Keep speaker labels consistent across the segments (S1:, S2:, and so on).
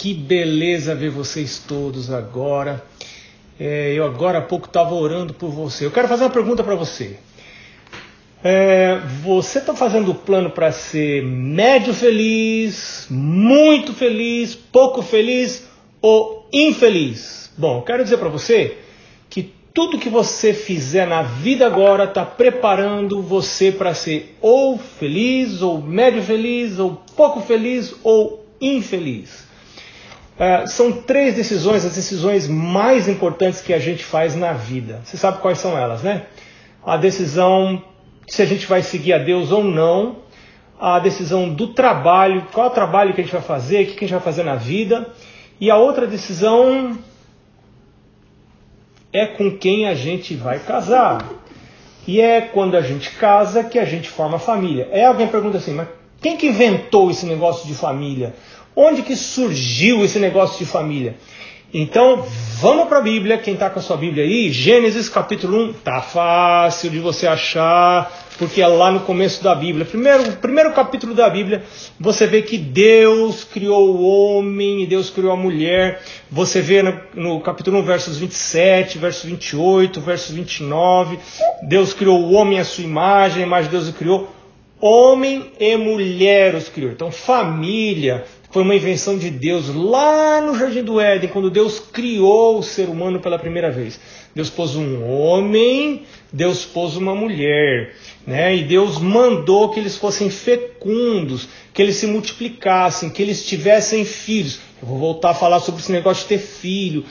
S1: que beleza ver vocês todos agora. É, eu agora há pouco estava orando por você. Eu quero fazer uma pergunta para você. É, você está fazendo o plano para ser médio feliz, muito feliz, pouco feliz ou infeliz? Bom, quero dizer para você que tudo que você fizer na vida agora está preparando você para ser ou feliz, ou médio feliz, ou pouco feliz, ou infeliz. É, são três decisões, as decisões mais importantes que a gente faz na vida. Você sabe quais são elas, né? A decisão se a gente vai seguir a Deus ou não, a decisão do trabalho, qual é o trabalho que a gente vai fazer, o que a gente vai fazer na vida, e a outra decisão é com quem a gente vai casar. E é quando a gente casa que a gente forma família. É alguém pergunta assim, mas quem que inventou esse negócio de família? Onde que surgiu esse negócio de família? Então, vamos para a Bíblia, quem está com a sua Bíblia aí, Gênesis capítulo 1, tá fácil de você achar, porque é lá no começo da Bíblia. Primeiro, primeiro capítulo da Bíblia, você vê que Deus criou o homem e Deus criou a mulher. Você vê no, no capítulo 1, versos 27, versos 28, versos 29, Deus criou o homem à sua imagem, a imagem de Deus o criou. Homem e mulher os criou. Então, família, foi uma invenção de Deus lá no Jardim do Éden, quando Deus criou o ser humano pela primeira vez. Deus pôs um homem, Deus pôs uma mulher, né? E Deus mandou que eles fossem fecundos, que eles se multiplicassem, que eles tivessem filhos. Eu vou voltar a falar sobre esse negócio de ter filho.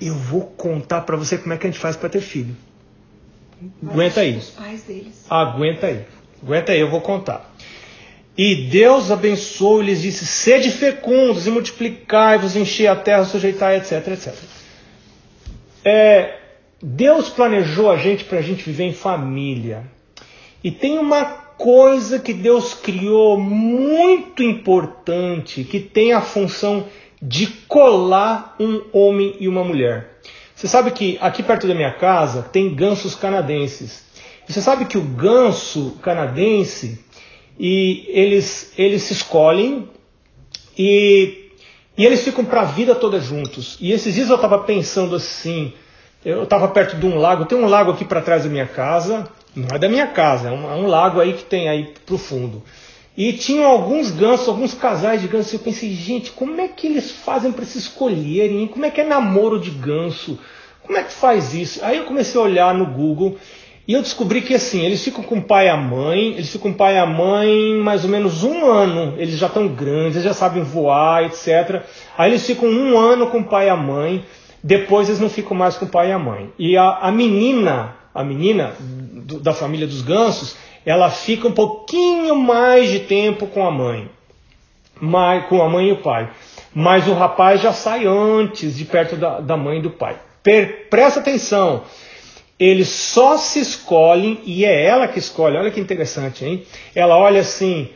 S1: Eu vou contar para você como é que a gente faz para ter filho. Aguenta aí. Aguenta aí. Aguenta aí, eu vou contar. E Deus abençoou e lhes disse: Sede fecundos e multiplicai-vos, enchei a terra, sujeitai, etc, etc. É, Deus planejou a gente para a gente viver em família. E tem uma coisa que Deus criou muito importante, que tem a função de colar um homem e uma mulher. Você sabe que aqui perto da minha casa tem gansos canadenses. você sabe que o ganso canadense e eles, eles se escolhem e, e eles ficam para a vida toda juntos. E esses dias eu estava pensando assim, eu estava perto de um lago, tem um lago aqui para trás da minha casa, não é da minha casa, é um, é um lago aí que tem aí para fundo. E tinham alguns gansos, alguns casais de gansos. Eu pensei, gente, como é que eles fazem para se escolherem? Como é que é namoro de ganso? Como é que faz isso? Aí eu comecei a olhar no Google e eu descobri que assim, eles ficam com o pai e a mãe, eles ficam com o pai e a mãe mais ou menos um ano, eles já estão grandes, eles já sabem voar, etc. Aí eles ficam um ano com o pai e a mãe, depois eles não ficam mais com o pai e a mãe. E a, a menina, a menina do, da família dos gansos, ela fica um pouquinho mais de tempo com a mãe, com a mãe e o pai. Mas o rapaz já sai antes, de perto da, da mãe e do pai. Per, presta atenção eles só se escolhem, e é ela que escolhe, olha que interessante, hein? Ela olha assim: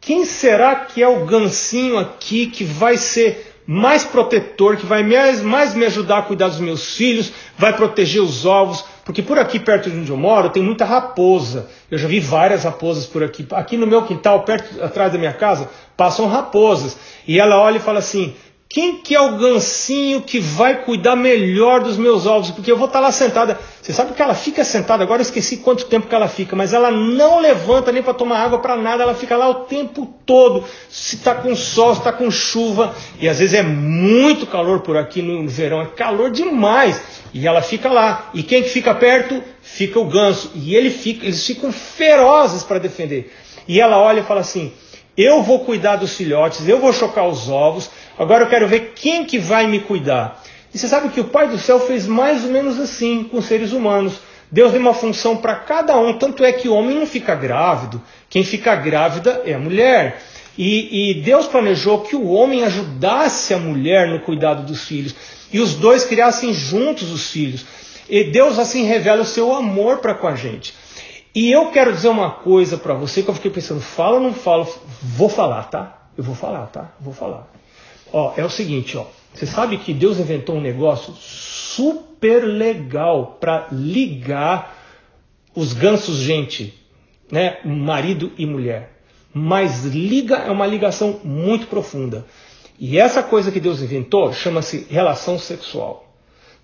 S1: quem será que é o gancinho aqui que vai ser mais protetor, que vai mais, mais me ajudar a cuidar dos meus filhos, vai proteger os ovos? Porque por aqui perto de onde eu moro tem muita raposa. Eu já vi várias raposas por aqui. Aqui no meu quintal, perto atrás da minha casa, passam raposas. E ela olha e fala assim: quem que é o gancinho que vai cuidar melhor dos meus ovos? Porque eu vou estar lá sentada. Você sabe que ela fica sentada, agora eu esqueci quanto tempo que ela fica, mas ela não levanta nem para tomar água para nada, ela fica lá o tempo todo. Se está com sol, se está com chuva, e às vezes é muito calor por aqui no verão, é calor demais. E ela fica lá. E quem que fica perto? Fica o ganso. E ele fica, eles ficam ferozes para defender. E ela olha e fala assim: eu vou cuidar dos filhotes, eu vou chocar os ovos, agora eu quero ver quem que vai me cuidar. E você sabe que o Pai do Céu fez mais ou menos assim com os seres humanos. Deus deu uma função para cada um, tanto é que o homem não fica grávido, quem fica grávida é a mulher. E, e Deus planejou que o homem ajudasse a mulher no cuidado dos filhos e os dois criassem juntos os filhos. E Deus assim revela o seu amor para com a gente. E eu quero dizer uma coisa para você que eu fiquei pensando, fala ou não falo? Vou falar, tá? Eu vou falar, tá? Vou falar. Ó, é o seguinte, ó. Você sabe que Deus inventou um negócio super legal para ligar os gansos, gente, né? Marido e mulher. Mas liga é uma ligação muito profunda. E essa coisa que Deus inventou chama-se relação sexual.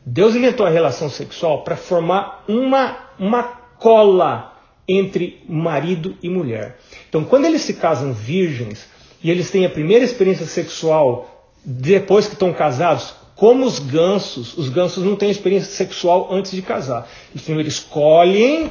S1: Deus inventou a relação sexual para formar uma, uma cola entre marido e mulher. Então, quando eles se casam virgens e eles têm a primeira experiência sexual depois que estão casados, como os gansos, os gansos não têm experiência sexual antes de casar. Então, eles escolhem,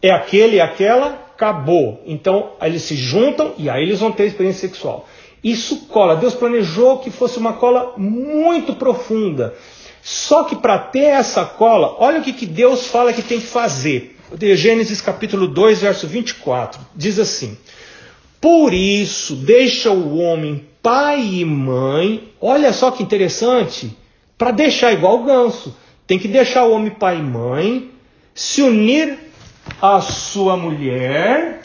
S1: é aquele e aquela, acabou. Então, eles se juntam e aí eles vão ter experiência sexual. Isso cola. Deus planejou que fosse uma cola muito profunda. Só que para ter essa cola, olha o que, que Deus fala que tem que fazer. Gênesis capítulo 2, verso 24. Diz assim: Por isso deixa o homem pai e mãe. Olha só que interessante. Para deixar igual o ganso. Tem que deixar o homem pai e mãe, se unir à sua mulher,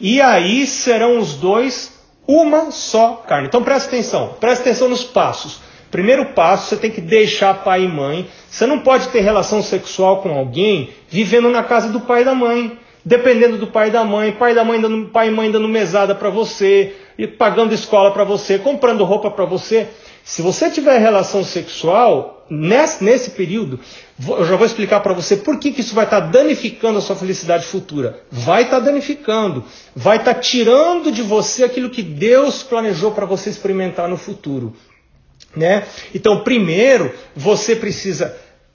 S1: e aí serão os dois uma só carne. Então presta atenção, presta atenção nos passos. Primeiro passo, você tem que deixar pai e mãe. Você não pode ter relação sexual com alguém vivendo na casa do pai e da mãe, dependendo do pai e da mãe, pai da mãe dando, pai e mãe dando mesada para você, e pagando escola para você, comprando roupa para você. Se você tiver relação sexual nesse, nesse período, eu já vou explicar para você por que, que isso vai estar tá danificando a sua felicidade futura. Vai estar tá danificando, vai estar tá tirando de você aquilo que Deus planejou para você experimentar no futuro. Né? Então, primeiro, você precisa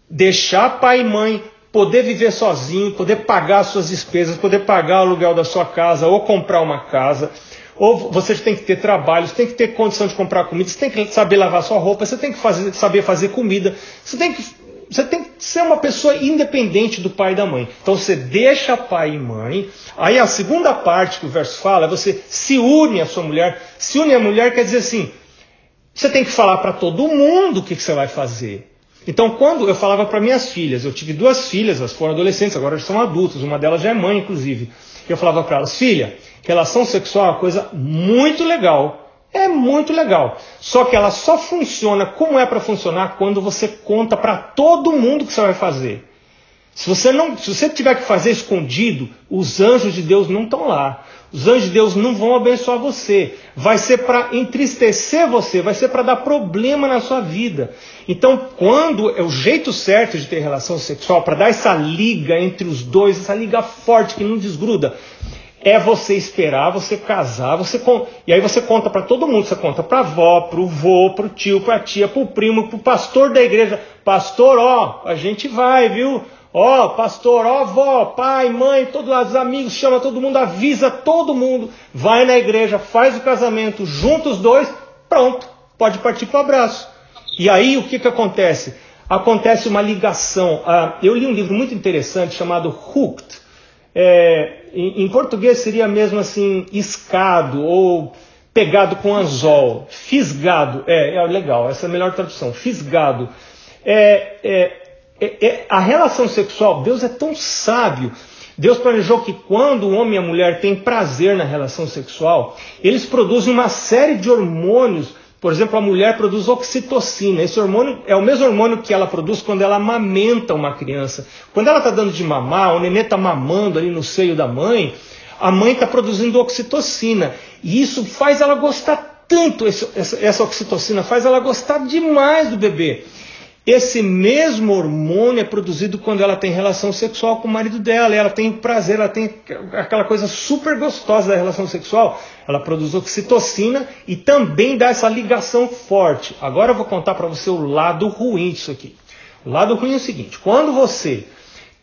S1: deixar pai e mãe poder viver sozinho, poder pagar suas despesas, poder pagar o aluguel da sua casa ou comprar uma casa. Ou você tem que ter trabalho, você tem que ter condição de comprar comida, você tem que saber lavar sua roupa, você tem que fazer, saber fazer comida, você tem que você tem que ser uma pessoa independente do pai e da mãe. Então você deixa pai e mãe. Aí a segunda parte que o verso fala é você se une à sua mulher. Se une à mulher quer dizer assim: você tem que falar para todo mundo o que, que você vai fazer. Então, quando eu falava para minhas filhas, eu tive duas filhas, elas foram adolescentes, agora já são adultas, uma delas já é mãe, inclusive. Eu falava para elas, filha, relação sexual é uma coisa muito legal. É muito legal. Só que ela só funciona como é para funcionar quando você conta para todo mundo que você vai fazer. Se você não, se você tiver que fazer escondido, os anjos de Deus não estão lá. Os anjos de Deus não vão abençoar você. Vai ser para entristecer você, vai ser para dar problema na sua vida. Então, quando é o jeito certo de ter relação sexual, para dar essa liga entre os dois, essa liga forte que não desgruda, é você esperar, você casar, você e aí você conta para todo mundo, você conta para avó, para o vô, para o tio, para a tia, para o primo, para o pastor da igreja. Pastor, ó, a gente vai, viu? Ó, pastor, ó, oh, vó, pai, mãe, todos os amigos, chama todo mundo, avisa todo mundo, vai na igreja, faz o casamento, junta os dois, pronto, pode partir para o abraço. E aí o que, que acontece? Acontece uma ligação. Ah, eu li um livro muito interessante chamado Hooked. É, em, em, português seria mesmo assim, escado ou pegado com anzol, fisgado. É, é legal, essa é a melhor tradução, fisgado. É, é, é, é, a relação sexual, Deus é tão sábio. Deus planejou que quando o homem e a mulher têm prazer na relação sexual, eles produzem uma série de hormônios. Por exemplo, a mulher produz oxitocina. Esse hormônio é o mesmo hormônio que ela produz quando ela amamenta uma criança. Quando ela está dando de mamar, o nenê está mamando ali no seio da mãe, a mãe está produzindo oxitocina. E isso faz ela gostar tanto, essa oxitocina faz ela gostar demais do bebê. Esse mesmo hormônio é produzido quando ela tem relação sexual com o marido dela, ela tem prazer, ela tem aquela coisa super gostosa da relação sexual. Ela produz oxitocina e também dá essa ligação forte. Agora eu vou contar para você o lado ruim disso aqui. O lado ruim é o seguinte: quando você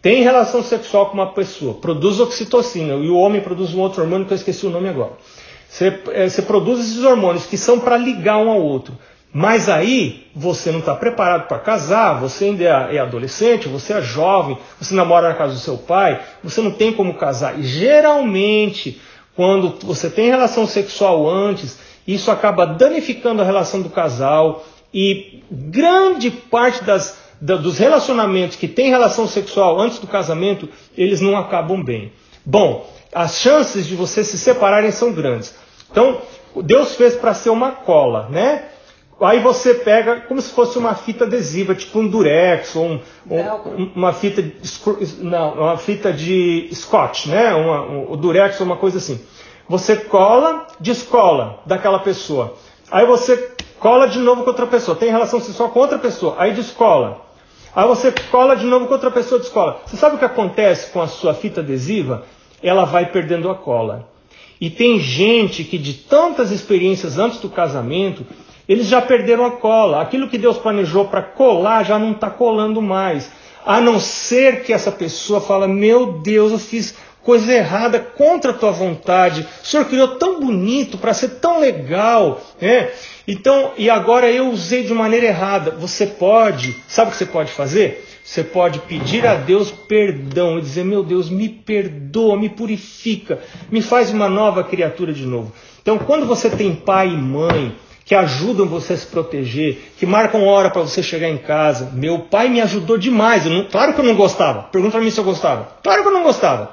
S1: tem relação sexual com uma pessoa, produz oxitocina e o homem produz um outro hormônio que eu esqueci o nome agora. Você, é, você produz esses hormônios que são para ligar um ao outro. Mas aí você não está preparado para casar, você ainda é, é adolescente, você é jovem, você namora na casa do seu pai, você não tem como casar. E geralmente, quando você tem relação sexual antes, isso acaba danificando a relação do casal e grande parte das, da, dos relacionamentos que tem relação sexual antes do casamento, eles não acabam bem. Bom, as chances de vocês se separarem são grandes. Então, Deus fez para ser uma cola, né? Aí você pega como se fosse uma fita adesiva, tipo um durex, ou um, um, uma fita de, não, uma fita de scotch, né? Uma, um, o durex ou uma coisa assim. Você cola, descola daquela pessoa. Aí você cola de novo com outra pessoa, tem relação sexual com outra pessoa, aí descola. Aí você cola de novo com outra pessoa, descola. Você sabe o que acontece com a sua fita adesiva? Ela vai perdendo a cola. E tem gente que de tantas experiências antes do casamento, eles já perderam a cola. Aquilo que Deus planejou para colar já não está colando mais. A não ser que essa pessoa fala: Meu Deus, eu fiz coisa errada contra a tua vontade. O Senhor criou tão bonito para ser tão legal, né? Então, e agora eu usei de maneira errada. Você pode, sabe o que você pode fazer? Você pode pedir a Deus perdão e dizer: Meu Deus, me perdoa, me purifica, me faz uma nova criatura de novo. Então, quando você tem pai e mãe que ajudam você a se proteger, que marcam hora para você chegar em casa, meu pai me ajudou demais. Não, claro que eu não gostava. Pergunta para mim se eu gostava. Claro que eu não gostava.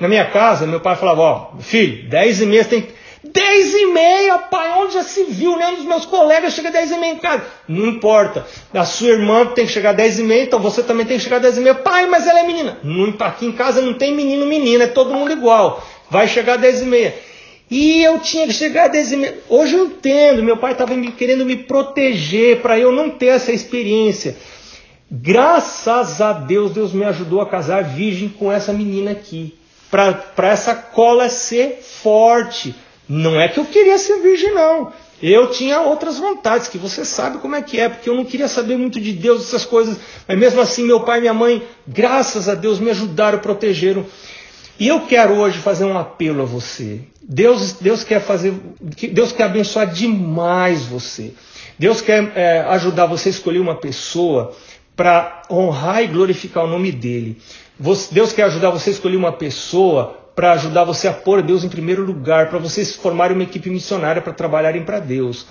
S1: Na minha casa, meu pai falava: Ó, filho, 10 e meia tem 10 e meia, pai, onde já se viu, né? Um dos meus colegas chega 10 e meia em casa. Não importa. A sua irmã tem que chegar 10 e meia, então você também tem que chegar 10 e meia. Pai, mas ela é menina. Não, aqui em casa não tem menino, menina, é todo mundo igual. Vai chegar 10 e meia. E eu tinha que chegar 10 e meia. Hoje eu entendo, meu pai estava querendo me proteger para eu não ter essa experiência. Graças a Deus, Deus me ajudou a casar virgem com essa menina aqui. Para essa cola ser forte não é que eu queria ser virgem, não. Eu tinha outras vontades, que você sabe como é que é, porque eu não queria saber muito de Deus, essas coisas. Mas mesmo assim, meu pai e minha mãe, graças a Deus, me ajudaram, protegeram. E eu quero hoje fazer um apelo a você. Deus, Deus quer fazer, Deus quer abençoar demais você. Deus quer é, ajudar você a escolher uma pessoa para honrar e glorificar o nome dele. Deus quer ajudar você a escolher uma pessoa para ajudar você a pôr Deus em primeiro lugar, para vocês formarem uma equipe missionária para trabalharem para Deus.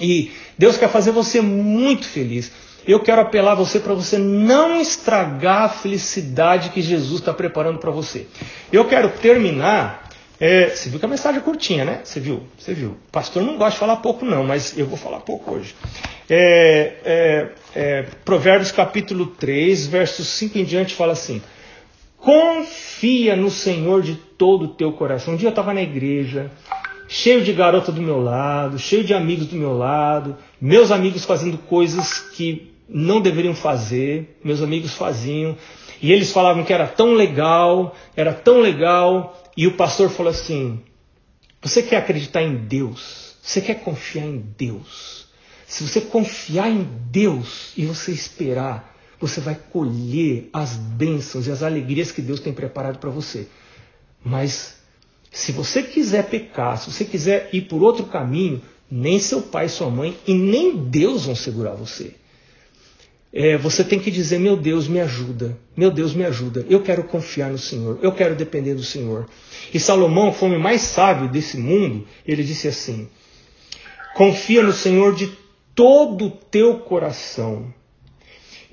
S1: E Deus quer fazer você muito feliz. Eu quero apelar a você para você não estragar a felicidade que Jesus está preparando para você. Eu quero terminar. É, você viu que a mensagem é curtinha, né? Você viu? Você viu? Pastor não gosta de falar pouco, não, mas eu vou falar pouco hoje. É, é, é Provérbios capítulo 3, versos 5 em diante, fala assim: Confia no Senhor de todo o teu coração. Um dia eu estava na igreja, cheio de garota do meu lado, cheio de amigos do meu lado, meus amigos fazendo coisas que não deveriam fazer, meus amigos faziam, e eles falavam que era tão legal, era tão legal, e o pastor falou assim: Você quer acreditar em Deus? Você quer confiar em Deus? Se você confiar em Deus e você esperar, você vai colher as bênçãos e as alegrias que Deus tem preparado para você. Mas se você quiser pecar, se você quiser ir por outro caminho, nem seu pai, sua mãe e nem Deus vão segurar você. É, você tem que dizer: Meu Deus, me ajuda. Meu Deus, me ajuda. Eu quero confiar no Senhor. Eu quero depender do Senhor. E Salomão, foi o homem mais sábio desse mundo, ele disse assim: Confia no Senhor de todo o teu coração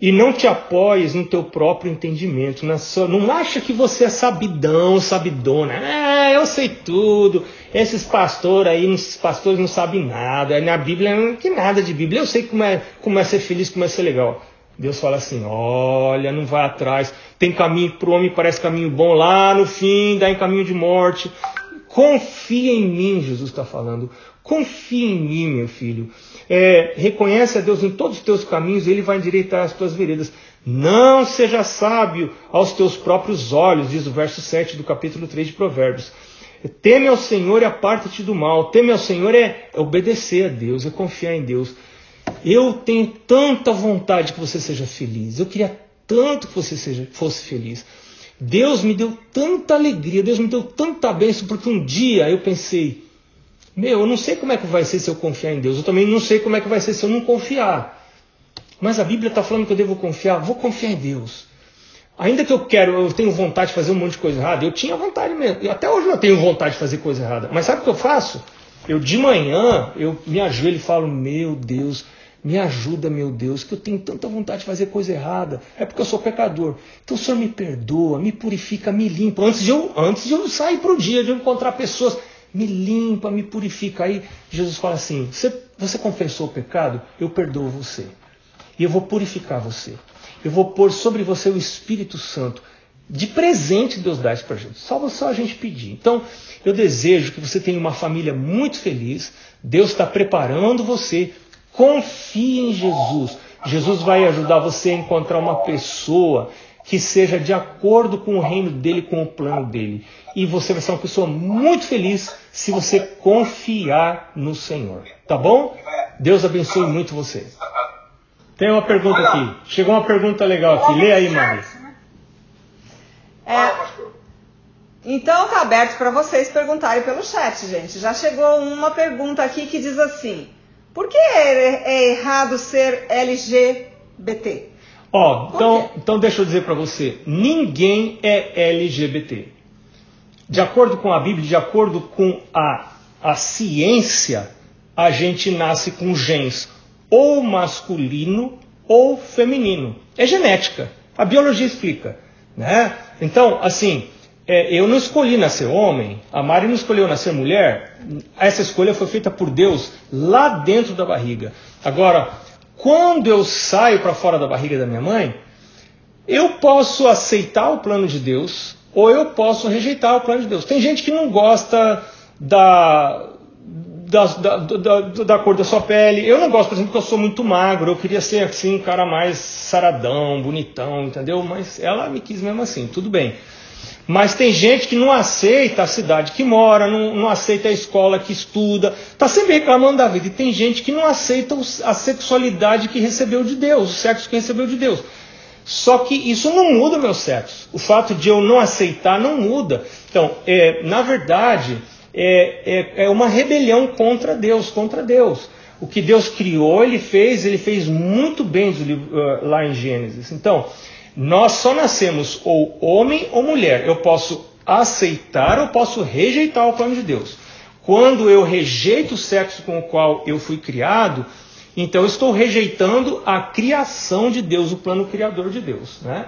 S1: e não te apoies no teu próprio entendimento. Na sua, não acha que você é sabidão, sabidona. Ah, eu sei tudo. Esses pastores aí, esses pastores não sabem nada. Na Bíblia não que nada de Bíblia. Eu sei como é, como é ser feliz, como é ser legal. Deus fala assim: olha, não vai atrás. Tem caminho para o homem, parece caminho bom. Lá no fim, dá em caminho de morte. Confia em mim, Jesus está falando. Confia em mim, meu filho é, reconhece a Deus em todos os teus caminhos e Ele vai endireitar as tuas veredas. Não seja sábio aos teus próprios olhos, diz o verso 7 do capítulo 3 de Provérbios. Teme ao Senhor e aparta-te do mal. Teme ao Senhor é obedecer a Deus, é confiar em Deus. Eu tenho tanta vontade que você seja feliz. Eu queria tanto que você seja, fosse feliz. Deus me deu tanta alegria, Deus me deu tanta bênção, porque um dia eu pensei, meu, eu não sei como é que vai ser se eu confiar em Deus. Eu também não sei como é que vai ser se eu não confiar. Mas a Bíblia está falando que eu devo confiar. Vou confiar em Deus. Ainda que eu quero, eu tenho vontade de fazer um monte de coisa errada. Eu tinha vontade mesmo. Até hoje eu tenho vontade de fazer coisa errada. Mas sabe o que eu faço? Eu de manhã, eu me ajoelho e falo, meu Deus, me ajuda, meu Deus, que eu tenho tanta vontade de fazer coisa errada. É porque eu sou pecador. Então o Senhor me perdoa, me purifica, me limpa. Antes de eu, antes de eu sair para o dia, de eu encontrar pessoas me limpa, me purifica. Aí Jesus fala assim: você, você confessou o pecado? Eu perdoo você. E eu vou purificar você. Eu vou pôr sobre você o Espírito Santo. De presente Deus dá isso para gente. Só, só a gente pedir. Então, eu desejo que você tenha uma família muito feliz. Deus está preparando você Confie em Jesus. Jesus vai ajudar você a encontrar uma pessoa que seja de acordo com o reino dele, com o plano dele. E você vai ser uma pessoa muito feliz se você confiar no Senhor. Tá bom? Deus abençoe muito você. Tem uma pergunta aqui. Chegou uma pergunta legal aqui. Lê aí, Mari.
S2: É, então tá aberto para vocês perguntarem pelo chat, gente. Já chegou uma pergunta aqui que diz assim: Por que é, é errado ser LGBT?
S1: Ó, então, então deixa eu dizer para você, ninguém é LGBT. De acordo com a Bíblia, de acordo com a, a ciência, a gente nasce com genes ou masculino ou feminino. É genética. A biologia explica. Né? Então, assim, é, eu não escolhi nascer homem, a Mari não escolheu nascer mulher. Essa escolha foi feita por Deus lá dentro da barriga. Agora, quando eu saio para fora da barriga da minha mãe, eu posso aceitar o plano de Deus ou eu posso rejeitar o plano de Deus. Tem gente que não gosta da, da, da, da, da, cor da sua pele. Eu não gosto, por exemplo, porque eu sou muito magro. Eu queria ser assim, um cara mais saradão, bonitão, entendeu? Mas ela me quis mesmo assim, tudo bem. Mas tem gente que não aceita a cidade que mora, não, não aceita a escola que estuda, está sempre reclamando da vida. E tem gente que não aceita a sexualidade que recebeu de Deus, o sexo que recebeu de Deus. Só que isso não muda meu sexo. O fato de eu não aceitar não muda. Então, é, na verdade, é, é, é uma rebelião contra Deus, contra Deus. O que Deus criou, Ele fez, Ele fez muito bem uh, lá em Gênesis. Então, nós só nascemos ou homem ou mulher. Eu posso aceitar ou posso rejeitar o plano de Deus. Quando eu rejeito o sexo com o qual eu fui criado, então eu estou rejeitando a criação de Deus, o plano criador de Deus. Né?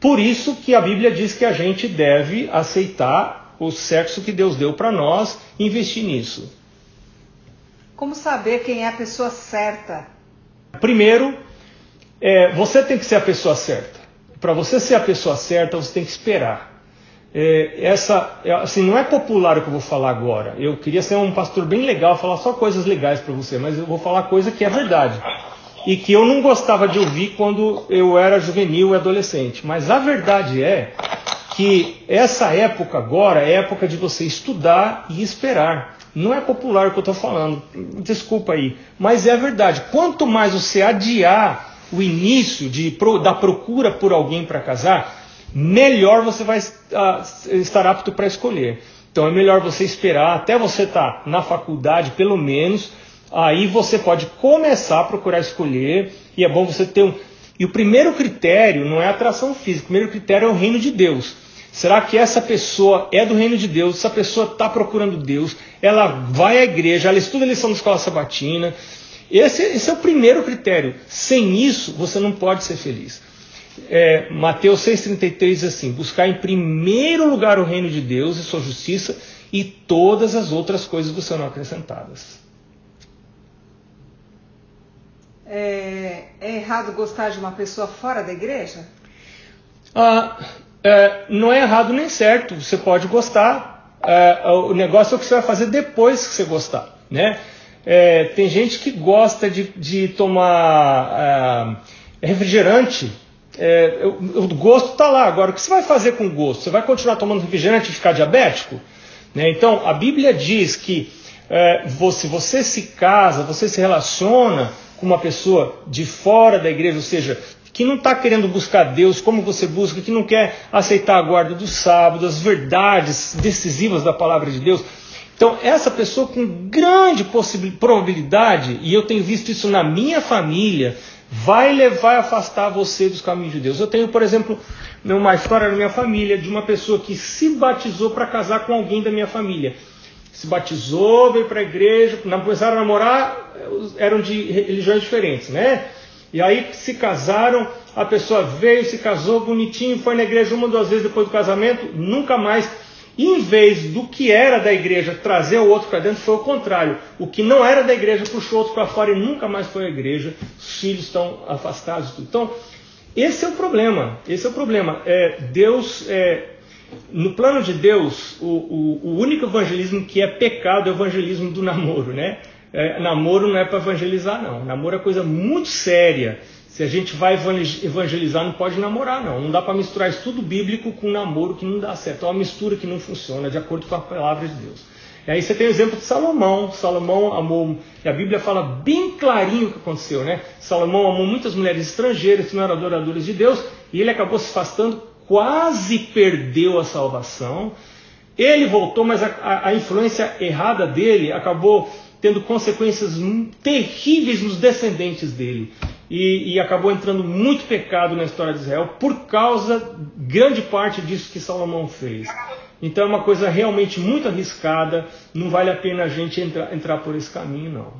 S1: Por isso que a Bíblia diz que a gente deve aceitar o sexo que Deus deu para nós e investir nisso.
S2: Como saber quem é a pessoa certa?
S1: Primeiro, é, você tem que ser a pessoa certa para você ser a pessoa certa, você tem que esperar. É, essa, é, assim, não é popular o que eu vou falar agora. Eu queria ser um pastor bem legal, falar só coisas legais para você, mas eu vou falar coisa que é verdade e que eu não gostava de ouvir quando eu era juvenil e adolescente. Mas a verdade é que essa época agora é época de você estudar e esperar. Não é popular o que eu estou falando, desculpa aí, mas é a verdade. Quanto mais você adiar o início de, da procura por alguém para casar, melhor você vai uh, estar apto para escolher. Então é melhor você esperar até você estar tá na faculdade, pelo menos. Aí você pode começar a procurar escolher. E é bom você ter um. E o primeiro critério não é atração física, o primeiro critério é o reino de Deus. Será que essa pessoa é do reino de Deus? Essa pessoa está procurando Deus? Ela vai à igreja, ela estuda a lição da escola sabatina, esse, esse é o primeiro critério. Sem isso, você não pode ser feliz. É, Mateus 6,33 diz assim: buscar em primeiro lugar o reino de Deus e sua justiça, e todas as outras coisas vos serão acrescentadas.
S2: É, é, errado gostar de uma pessoa fora da igreja?
S1: Ah, é, não é errado nem certo. Você pode gostar. É, o negócio é o que você vai fazer depois que você gostar. Né? É, tem gente que gosta de, de tomar é, refrigerante. É, o, o, gosto está lá. Agora, o que você vai fazer com o gosto? Você vai continuar tomando refrigerante e ficar diabético? Né? Então, a Bíblia diz que é, você, você se casa, você se relaciona com uma pessoa de fora da igreja, ou seja, que não está querendo buscar Deus como você busca, que não quer aceitar a guarda do sábado, as verdades decisivas da palavra de Deus. Então, essa pessoa com grande probabilidade, e eu tenho visto isso na minha família, vai levar a afastar você dos caminhos de Deus. Eu tenho, por exemplo, uma história na minha família de uma pessoa que se batizou para casar com alguém da minha família. Se batizou, veio para a igreja, começaram a namorar, eram de religiões diferentes, né? E aí se casaram, a pessoa veio, se casou bonitinho, foi na igreja uma, duas vezes depois do casamento, nunca mais em vez do que era da igreja trazer o outro para dentro, foi o contrário. O que não era da igreja puxou o outro para fora e nunca mais foi a igreja. Os filhos estão afastados. Então, esse é o problema. Esse é o problema. É, Deus, é, no plano de Deus, o, o, o, único evangelismo que é pecado é o evangelismo do namoro, né? é, namoro não é para evangelizar, não. Namoro é coisa muito séria. Se a gente vai evangelizar, não pode namorar, não. Não dá para misturar estudo bíblico com namoro que não dá certo. É uma mistura que não funciona, de acordo com a palavra de Deus. E aí você tem o exemplo de Salomão. Salomão amou, e a Bíblia fala bem clarinho o que aconteceu, né? Salomão amou muitas mulheres estrangeiras que não eram adoradoras de Deus, e ele acabou se afastando, quase perdeu a salvação. Ele voltou, mas a, a, a influência errada dele acabou tendo consequências terríveis nos descendentes dele. E, e, acabou entrando muito pecado na história de Israel por causa, grande parte disso que Salomão fez. Então é uma coisa realmente muito arriscada, não vale a pena a gente entrar, entrar por esse caminho, não.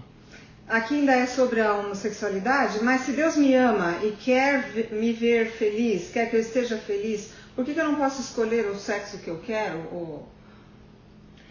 S2: Aqui ainda é sobre a homossexualidade, mas se Deus me ama e quer me ver feliz, quer que eu esteja feliz, por que, que eu não posso escolher o sexo que eu quero? Ou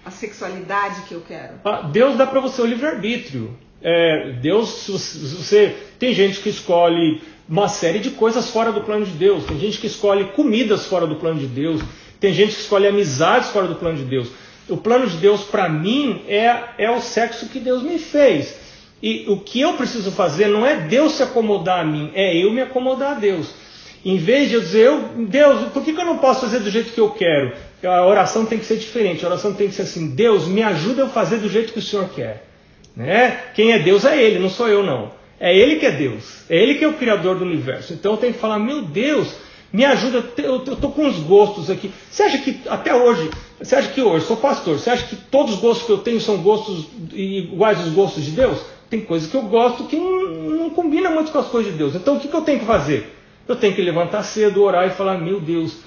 S2: a sexualidade que eu quero?
S1: Ah, Deus dá para você o livre-arbítrio. É, Deus, você tem gente que escolhe uma série de coisas fora do plano de Deus, tem gente que escolhe comidas fora do plano de Deus, tem gente que escolhe amizades fora do plano de Deus. O plano de Deus para mim é, é o sexo que Deus me fez. E o que eu preciso fazer não é Deus se acomodar a mim, é eu me acomodar a Deus. Em vez de eu dizer, eu, Deus, por que, que eu não posso fazer do jeito que eu quero? A oração tem que ser diferente. A oração tem que ser assim: Deus, me ajuda a fazer do jeito que o Senhor quer. Né? Quem é Deus é Ele, não sou eu não. É Ele que é Deus. É Ele que é o Criador do universo. Então eu tenho que falar: Meu Deus, me ajuda, eu estou com uns gostos aqui. Você acha que até hoje, você acha que hoje, sou pastor, você acha que todos os gostos que eu tenho são gostos iguais aos gostos de Deus? Tem coisas que eu gosto que não, não combina muito com as coisas de Deus. Então o que, que eu tenho que fazer? Eu tenho que levantar cedo, orar e falar: Meu Deus,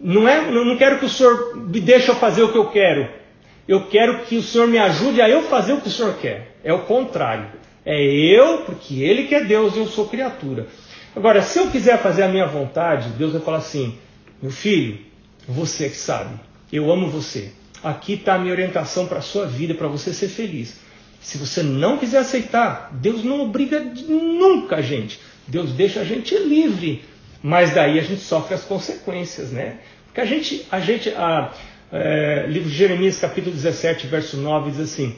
S1: não, é, não quero que o Senhor me deixe fazer o que eu quero. Eu quero que o Senhor me ajude a eu fazer o que o Senhor quer. É o contrário. É eu, porque Ele que é Deus e eu sou criatura. Agora, se eu quiser fazer a minha vontade, Deus vai falar assim: Meu filho, você que sabe, eu amo você. Aqui está a minha orientação para a sua vida, para você ser feliz. Se você não quiser aceitar, Deus não obriga nunca a gente. Deus deixa a gente livre, mas daí a gente sofre as consequências, né? Porque a gente, a gente, a, é, livro de Jeremias, capítulo 17, verso 9, diz assim: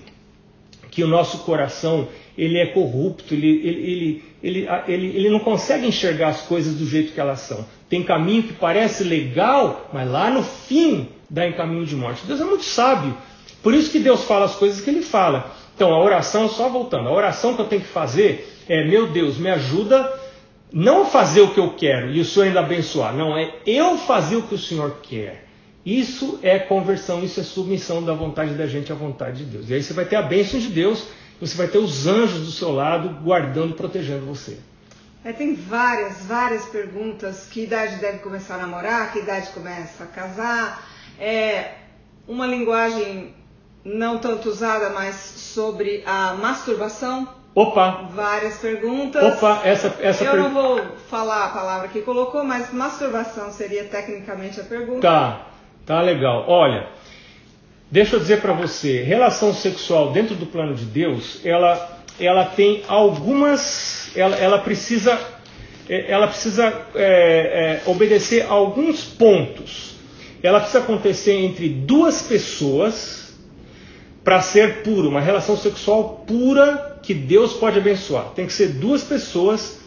S1: que o nosso coração ele é corrupto, ele, ele, ele, ele, ele, não consegue enxergar as coisas do jeito que elas são. Tem caminho que parece legal, mas lá no fim dá em caminho de morte. Deus é muito sábio. Por isso que Deus fala as coisas que ele fala. Então, a oração, só voltando, a oração que eu tenho que fazer é: meu Deus, me ajuda não fazer o que eu quero e o Senhor ainda abençoar. Não, é eu fazer o que o Senhor quer. Isso é conversão, isso é submissão da vontade da gente à vontade de Deus. E aí você vai ter a bênção de Deus, você vai ter os anjos do seu lado guardando, protegendo você.
S2: É, tem várias, várias perguntas. Que idade deve começar a namorar? Que idade começa a casar? É uma linguagem não tanto usada, mas sobre a masturbação.
S1: Opa!
S2: Várias perguntas.
S1: Opa, essa, essa
S2: Eu per... não vou falar a palavra que colocou, mas masturbação seria tecnicamente a pergunta.
S1: Tá, tá legal. Olha, deixa eu dizer para você, relação sexual dentro do plano de Deus, ela, ela tem algumas, ela, ela precisa, é, ela precisa é, é, obedecer a alguns pontos. Ela precisa acontecer entre duas pessoas para ser puro, uma relação sexual pura que Deus pode abençoar. Tem que ser duas pessoas,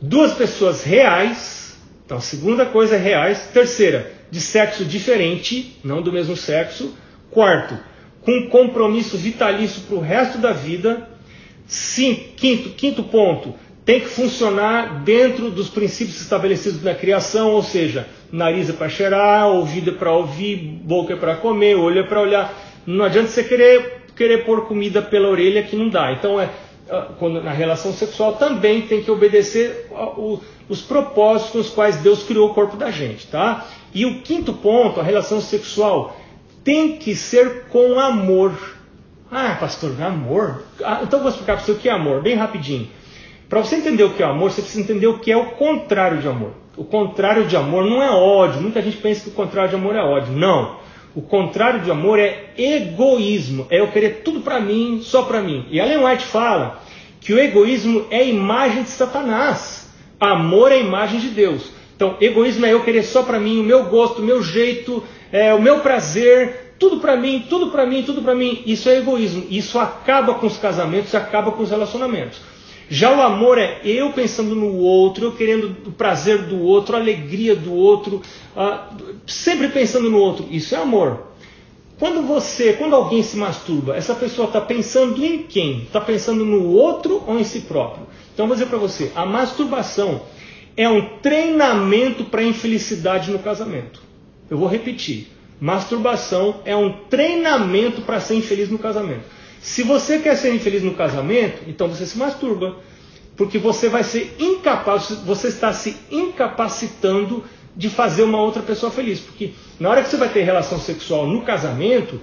S1: duas pessoas reais. Então, segunda coisa, reais. Terceira, de sexo diferente, não do mesmo sexo. Quarto, com compromisso vitalício para o resto da vida. Sim, quinto, quinto ponto, tem que funcionar dentro dos princípios estabelecidos na criação, ou seja, nariz é para cheirar, ouvido é para ouvir, boca é para comer, olho é para olhar. Não adianta você querer, querer pôr comida pela orelha que não dá. Então, é, ah, quando, na relação sexual também tem que obedecer o, os propósitos com os quais Deus criou o corpo da gente. Tá? E o quinto ponto, a relação sexual, tem que ser com amor. Ah, pastor, amor? Ah, então vou explicar para você o que é amor, bem rapidinho. Para você entender o que é amor, você precisa entender o que é o contrário de amor. O contrário de amor não é ódio. Muita gente pensa que o contrário de amor é ódio. Não. O contrário de amor é egoísmo, é eu querer tudo para mim, só para mim. E Ellen White fala que o egoísmo é a imagem de Satanás, amor é a imagem de Deus. Então, egoísmo é eu querer só para mim, o meu gosto, o meu jeito, é, o meu prazer. tudo para mim, tudo para mim, tudo para mim. Isso é egoísmo. Isso acaba com os casamentos, acaba com os relacionamentos. Já o amor é eu pensando no outro, eu querendo o prazer do outro, a alegria do outro, uh, sempre pensando no outro. Isso é amor. Quando você, quando alguém se masturba, essa pessoa está pensando em quem? Está pensando no outro ou em si próprio? Então vou dizer para você, a masturbação é um treinamento para a infelicidade no casamento. Eu vou repetir. Masturbação é um treinamento para ser infeliz no casamento. Se você quer ser infeliz no casamento, então você se masturba. Porque você vai ser incapaz, você está se incapacitando de fazer uma outra pessoa feliz. Porque na hora que você vai ter relação sexual no casamento,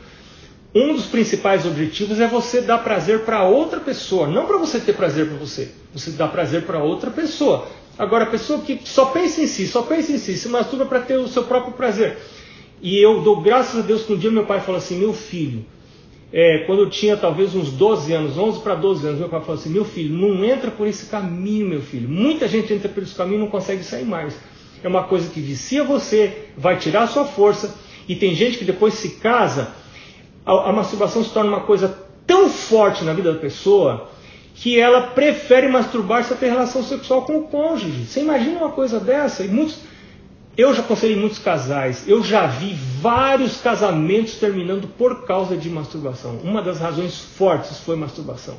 S1: um dos principais objetivos é você dar prazer para outra pessoa, não para você ter prazer para você. Você dá prazer para outra pessoa. Agora, a pessoa que só pensa em si, só pensa em si, se masturba para ter o seu próprio prazer. E eu dou graças a Deus que um dia meu pai falou assim: meu filho, é, quando eu tinha talvez uns 12 anos, 11 para 12 anos, meu pai falou assim: meu filho, não entra por esse caminho, meu filho. Muita gente entra por esse caminho e não consegue sair mais. É uma coisa que vicia você, vai tirar a sua força. E tem gente que depois se casa, a, a masturbação se torna uma coisa tão forte na vida da pessoa que ela prefere masturbar-se a ter relação sexual com o cônjuge. Você imagina uma coisa dessa? E muitos, eu já aconselhei muitos casais, eu já vi vários casamentos terminando por causa de masturbação. Uma das razões fortes foi masturbação.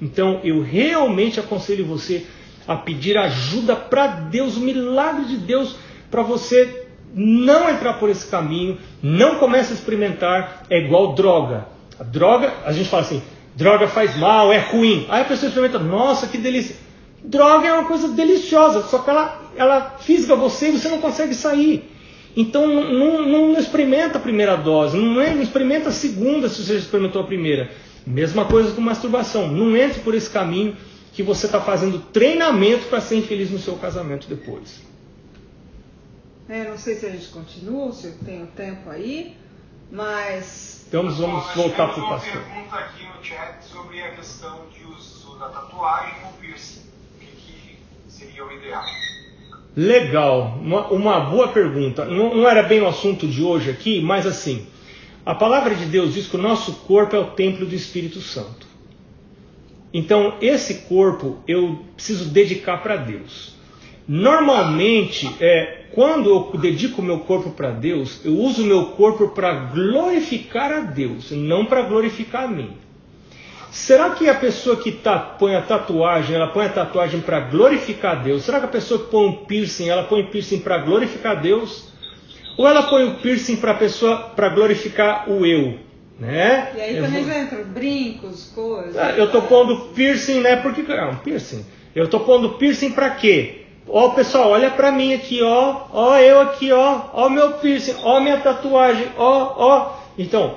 S1: Então eu realmente aconselho você a pedir ajuda para Deus, o milagre de Deus, para você não entrar por esse caminho, não comece a experimentar, é igual droga. A droga, a gente fala assim, droga faz mal, é ruim. Aí a pessoa experimenta, nossa, que delícia. Droga é uma coisa deliciosa, só que ela, ela fisga você e você não consegue sair. Então não, não, não experimenta a primeira dose, não, é, não experimenta a segunda se você já experimentou a primeira. Mesma coisa com masturbação. Não entre por esse caminho que você está fazendo treinamento para ser infeliz no seu casamento depois.
S2: É, não sei se a gente continua, se eu tenho tempo aí, mas
S1: então vamos voltar para o pastor.
S3: Uma pergunta aqui no chat sobre a questão de uso da tatuagem ou piercing. O que, que seria o ideal?
S1: Legal, uma, uma boa pergunta. Não, não, era bem o assunto de hoje aqui, mas assim, a palavra de Deus diz que o nosso corpo é o templo do Espírito Santo. Então, esse corpo eu preciso dedicar para Deus. Normalmente, é, quando eu dedico o meu corpo para Deus, eu uso o meu corpo para glorificar a Deus, não para glorificar a mim. Será que a pessoa que tá, põe a tatuagem, ela põe a tatuagem para glorificar a Deus? Será que a pessoa que põe um piercing, ela põe piercing para glorificar a Deus? Ou ela põe o piercing para pessoa para glorificar o eu? Né?
S2: E aí eu também vou... entra brincos, coisas.
S1: Ah, eu tô pondo piercing, né? Porque é um piercing. Eu tô pondo piercing para quê? Ó, pessoal, olha para mim aqui, ó. Ó, eu aqui, ó. Ó, meu piercing, ó, minha tatuagem, ó, ó. Então,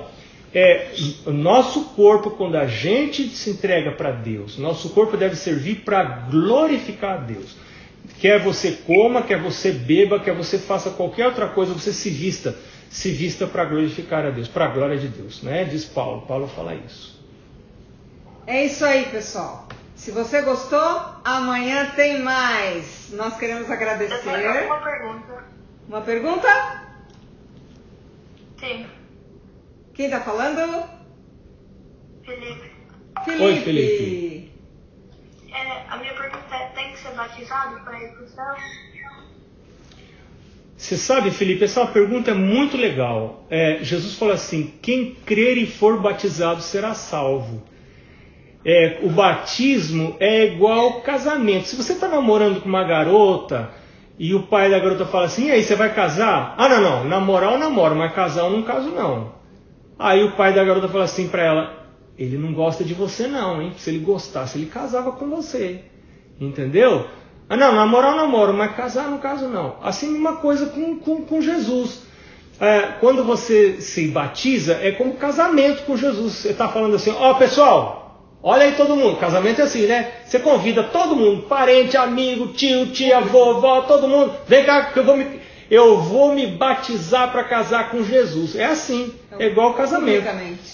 S1: é, nosso corpo, quando a gente se entrega para Deus, nosso corpo deve servir para glorificar a Deus. Quer você coma, quer você beba, quer você faça qualquer outra coisa, você se vista, se vista para glorificar a Deus, para a glória de Deus, né? Diz Paulo. Paulo fala isso.
S2: É isso aí, pessoal. Se você gostou, amanhã tem mais. Nós queremos agradecer.
S4: Eu uma pergunta.
S2: Uma pergunta?
S4: Sim.
S2: Quem está falando?
S4: Felipe.
S2: Felipe.
S1: Oi, Felipe.
S4: É, a minha pergunta é: tem que ser batizado para ir para o céu?
S1: Você sabe, Felipe, essa é uma pergunta muito legal. É, Jesus falou assim: quem crer e for batizado será salvo é, o batismo é igual casamento. Se você está namorando com uma garota e o pai da garota fala assim, e aí, você vai casar? Ah, não, não, namorar eu namoro, mas casar eu não caso não. Aí o pai da garota fala assim para ela, ele não gosta de você não, hein? Se ele gostasse, ele casava com você. Entendeu? Ah, não, namorar eu namoro, mas casar não caso não. Assim, uma coisa com, com, com Jesus. É, quando você se batiza, é como casamento com Jesus. Você está falando assim, ó oh, pessoal, Olha aí todo mundo, casamento é assim, né? Você convida todo mundo, parente, amigo, tio, tia, vovó, todo mundo. Vem cá que eu vou me, eu vou me batizar para casar com Jesus. É assim, é igual casamento.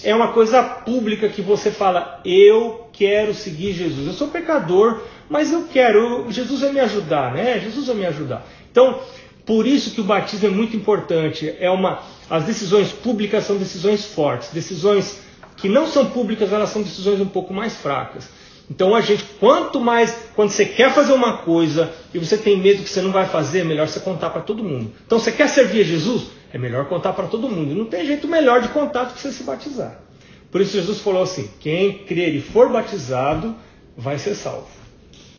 S1: É uma coisa pública que você fala, eu quero seguir Jesus. Eu sou pecador, mas eu quero, Jesus vai me ajudar, né? Jesus vai me ajudar. Então, Por isso que o batismo é muito importante. É uma, as decisões públicas são decisões fortes. Decisões que não são públicas, elas são decisões um pouco mais fracas. Então a gente, quanto mais, quando você quer fazer uma coisa e você tem medo que você não vai fazer, é melhor você contar para todo mundo. Então você quer servir a Jesus? É melhor contar para todo mundo. Não tem jeito melhor de contar do que você se batizar. Por isso Jesus falou assim: quem crer e for batizado vai ser salvo.